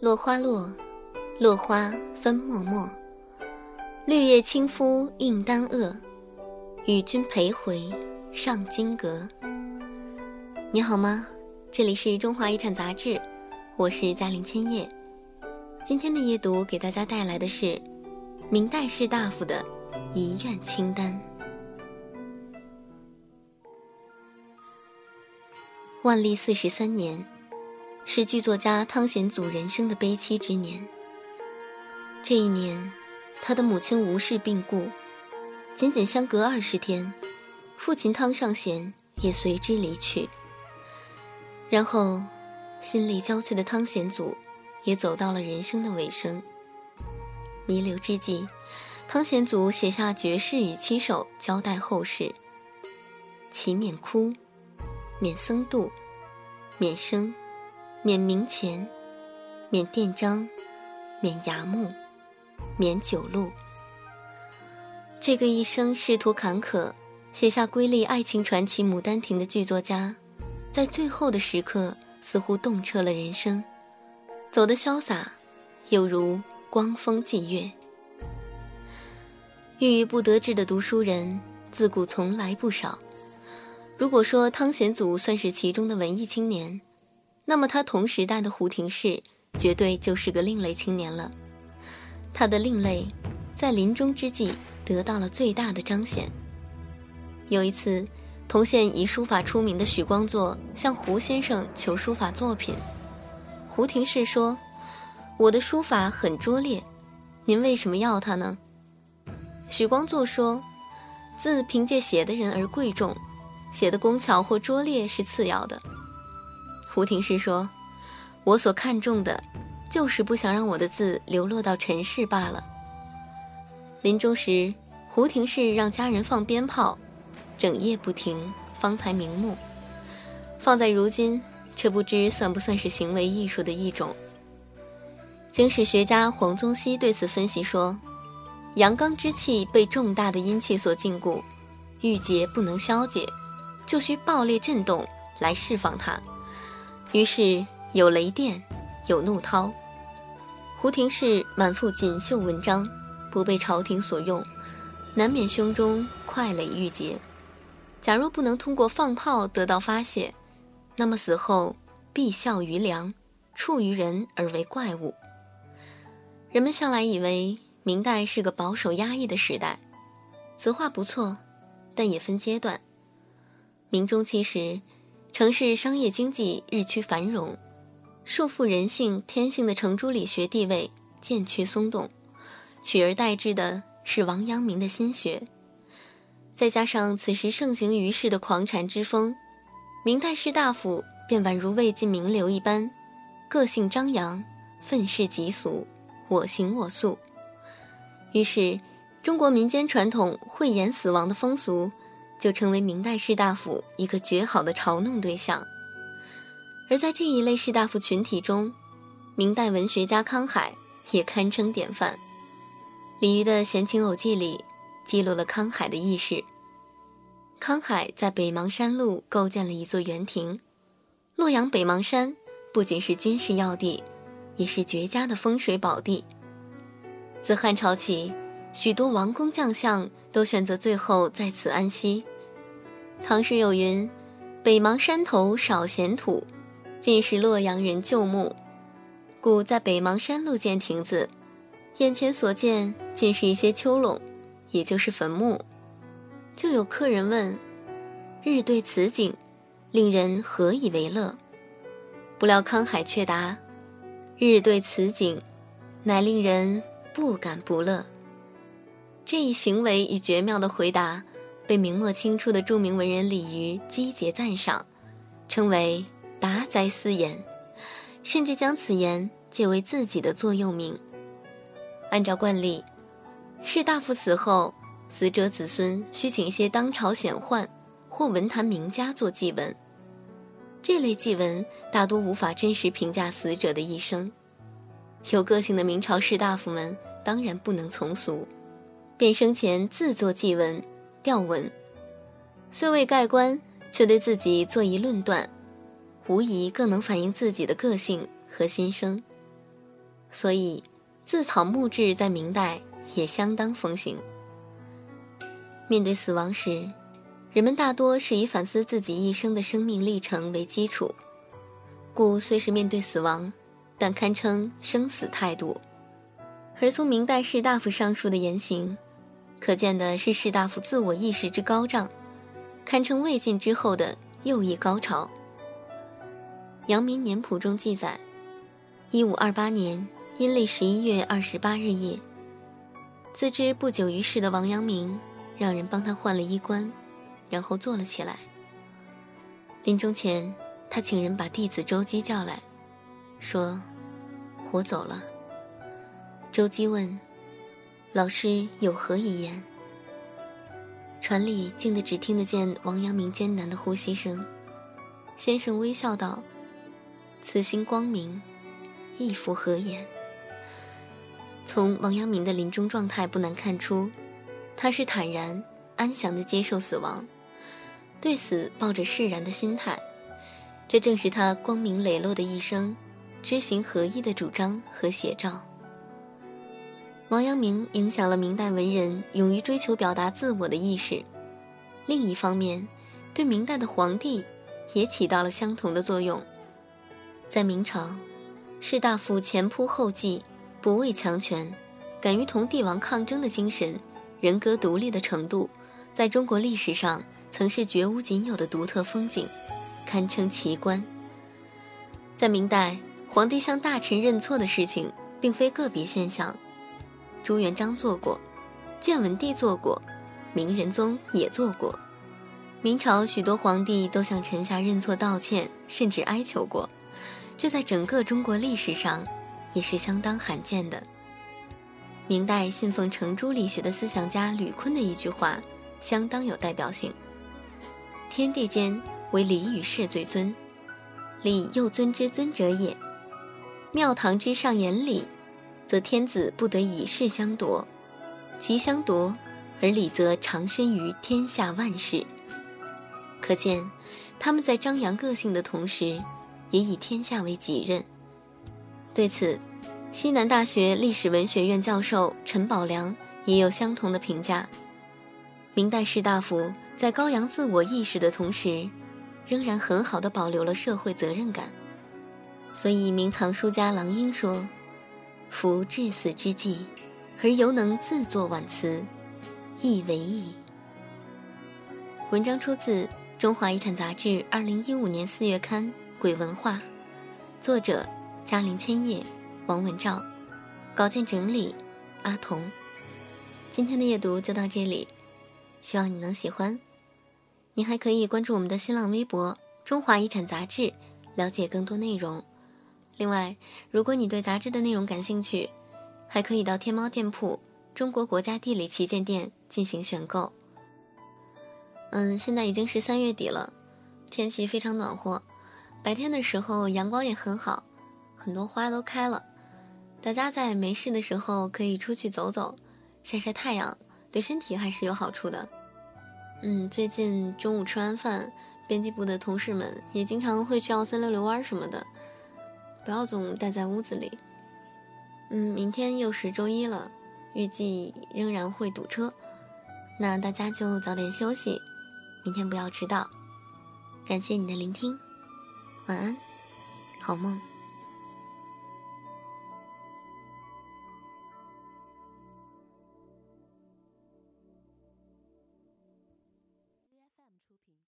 落花落，落花分脉脉。绿叶轻拂映丹萼，与君陪回上金阁。你好吗？这里是中华遗产杂志，我是嘉玲千叶。今天的夜读给大家带来的是明代士大夫的遗愿清单。万历四十三年，是剧作家汤显祖人生的悲戚之年。这一年，他的母亲吴氏病故，仅仅相隔二十天，父亲汤尚贤也随之离去。然后，心力交瘁的汤显祖也走到了人生的尾声。弥留之际，汤显祖写下绝世与七首，交代后事：其免哭，免僧度，免生，免冥钱，免殿章，免衙目，免酒路。这个一生仕途坎坷，写下瑰丽爱情传奇《牡丹亭》的剧作家。在最后的时刻，似乎洞彻了人生，走得潇洒，有如光风霁月。郁郁不得志的读书人，自古从来不少。如果说汤显祖算是其中的文艺青年，那么他同时代的胡廷氏，绝对就是个另类青年了。他的另类，在临终之际得到了最大的彰显。有一次。同县以书法出名的许光作向胡先生求书法作品，胡廷氏说：“我的书法很拙劣，您为什么要它呢？”许光作说：“字凭借写的人而贵重，写的工巧或拙劣是次要的。”胡廷氏说：“我所看重的，就是不想让我的字流落到尘世罢了。”临终时，胡廷氏让家人放鞭炮。整夜不停，方才瞑目。放在如今，却不知算不算是行为艺术的一种。经史学家黄宗羲对此分析说：“阳刚之气被重大的阴气所禁锢，郁结不能消解，就需爆裂震动来释放它。于是有雷电，有怒涛。胡廷氏满腹锦绣文章，不被朝廷所用，难免胸中快垒郁结。”假若不能通过放炮得到发泄，那么死后必效于梁，处于人而为怪物。人们向来以为明代是个保守压抑的时代，此话不错，但也分阶段。明中期时，城市商业经济日趋繁荣，束缚人性天性的程朱理学地位渐趋松动，取而代之的是王阳明的心学。再加上此时盛行于世的狂禅之风，明代士大夫便宛如魏晋名流一般，个性张扬，愤世嫉俗，我行我素。于是，中国民间传统讳言死亡的风俗，就成为明代士大夫一个绝好的嘲弄对象。而在这一类士大夫群体中，明代文学家康海也堪称典范。李渔的《闲情偶记》里。记录了康海的轶事。康海在北邙山路构建了一座园亭。洛阳北邙山不仅是军事要地，也是绝佳的风水宝地。自汉朝起，许多王公将相都选择最后在此安息。唐诗有云：“北邙山头少闲土，尽是洛阳人旧墓。”故在北邙山路建亭子，眼前所见尽是一些丘垄。也就是坟墓，就有客人问：“日对此景，令人何以为乐？”不料康海却答：“日对此景，乃令人不敢不乐。”这一行为与绝妙的回答，被明末清初的著名文人李渔积节赞赏，称为“达哉斯言”，甚至将此言借为自己的座右铭。按照惯例。士大夫死后，死者子孙需请一些当朝显宦或文坛名家做祭文。这类祭文大多无法真实评价死者的一生。有个性的明朝士大夫们当然不能从俗，便生前自作祭文、吊文，虽未盖棺，却对自己做一论断，无疑更能反映自己的个性和心声。所以，自草墓志在明代也相当风行。面对死亡时，人们大多是以反思自己一生的生命历程为基础，故虽是面对死亡，但堪称生死态度。而从明代士大夫上述的言行，可见的是士大夫自我意识之高涨，堪称魏晋之后的又一高潮。《阳明年谱》中记载，一五二八年阴历十一月二十八日夜，自知不久于世的王阳明，让人帮他换了衣冠，然后坐了起来。临终前，他请人把弟子周基叫来，说：“我走了。”周基问：“老师有何遗言？”船里静得只听得见王阳明艰难的呼吸声。先生微笑道：“此心光明，亦复何言？”从王阳明的临终状态不难看出，他是坦然安详地接受死亡，对死抱着释然的心态。这正是他光明磊落的一生，知行合一的主张和写照。王阳明影响了明代文人勇于追求表达自我的意识，另一方面，对明代的皇帝也起到了相同的作用。在明朝，士大夫前仆后继、不畏强权、敢于同帝王抗争的精神、人格独立的程度，在中国历史上曾是绝无仅有的独特风景，堪称奇观。在明代，皇帝向大臣认错的事情并非个别现象。朱元璋做过，建文帝做过，明仁宗也做过。明朝许多皇帝都向臣下认错道歉，甚至哀求过，这在整个中国历史上也是相当罕见的。明代信奉程朱理学的思想家吕坤的一句话，相当有代表性：“天地间唯礼与事最尊，礼又尊之尊者也。庙堂之上言礼。”则天子不得以事相夺，其相夺，而礼则长身于天下万世。可见，他们在张扬个性的同时，也以天下为己任。对此，西南大学历史文学院教授陈宝良也有相同的评价：明代士大夫在高扬自我意识的同时，仍然很好的保留了社会责任感。所以，明藏书家郎瑛说。夫至死之际，而犹能自作挽词，亦为矣。文章出自《中华遗产》杂志二零一五年四月刊《鬼文化》，作者嘉陵千叶、王文照，稿件整理阿童。今天的阅读就到这里，希望你能喜欢。你还可以关注我们的新浪微博“中华遗产杂志”，了解更多内容。另外，如果你对杂志的内容感兴趣，还可以到天猫店铺“中国国家地理旗舰店”进行选购。嗯，现在已经是三月底了，天气非常暖和，白天的时候阳光也很好，很多花都开了。大家在没事的时候可以出去走走，晒晒太阳，对身体还是有好处的。嗯，最近中午吃完饭，编辑部的同事们也经常会去奥森溜溜弯什么的。不要总待在屋子里。嗯，明天又是周一了，预计仍然会堵车，那大家就早点休息，明天不要迟到。感谢你的聆听，晚安，好梦。